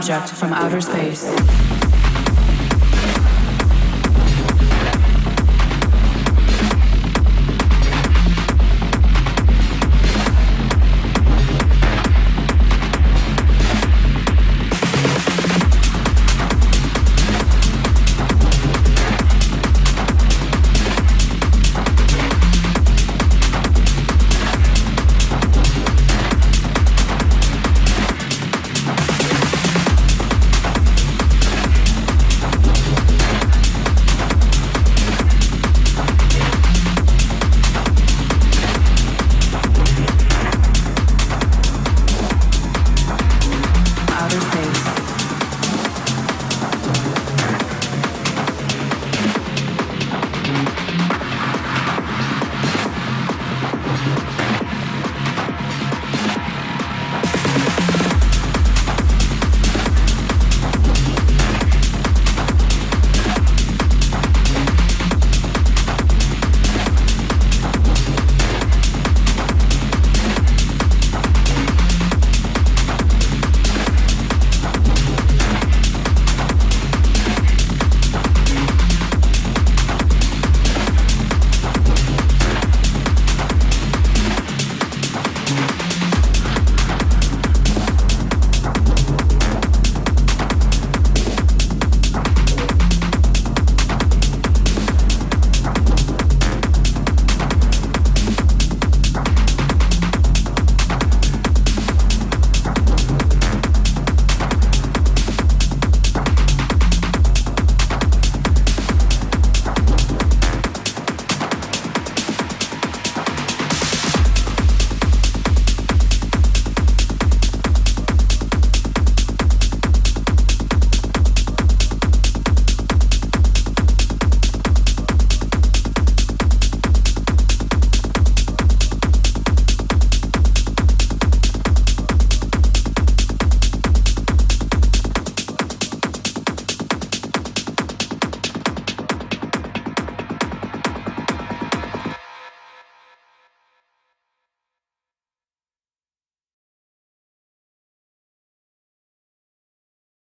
object from outer space.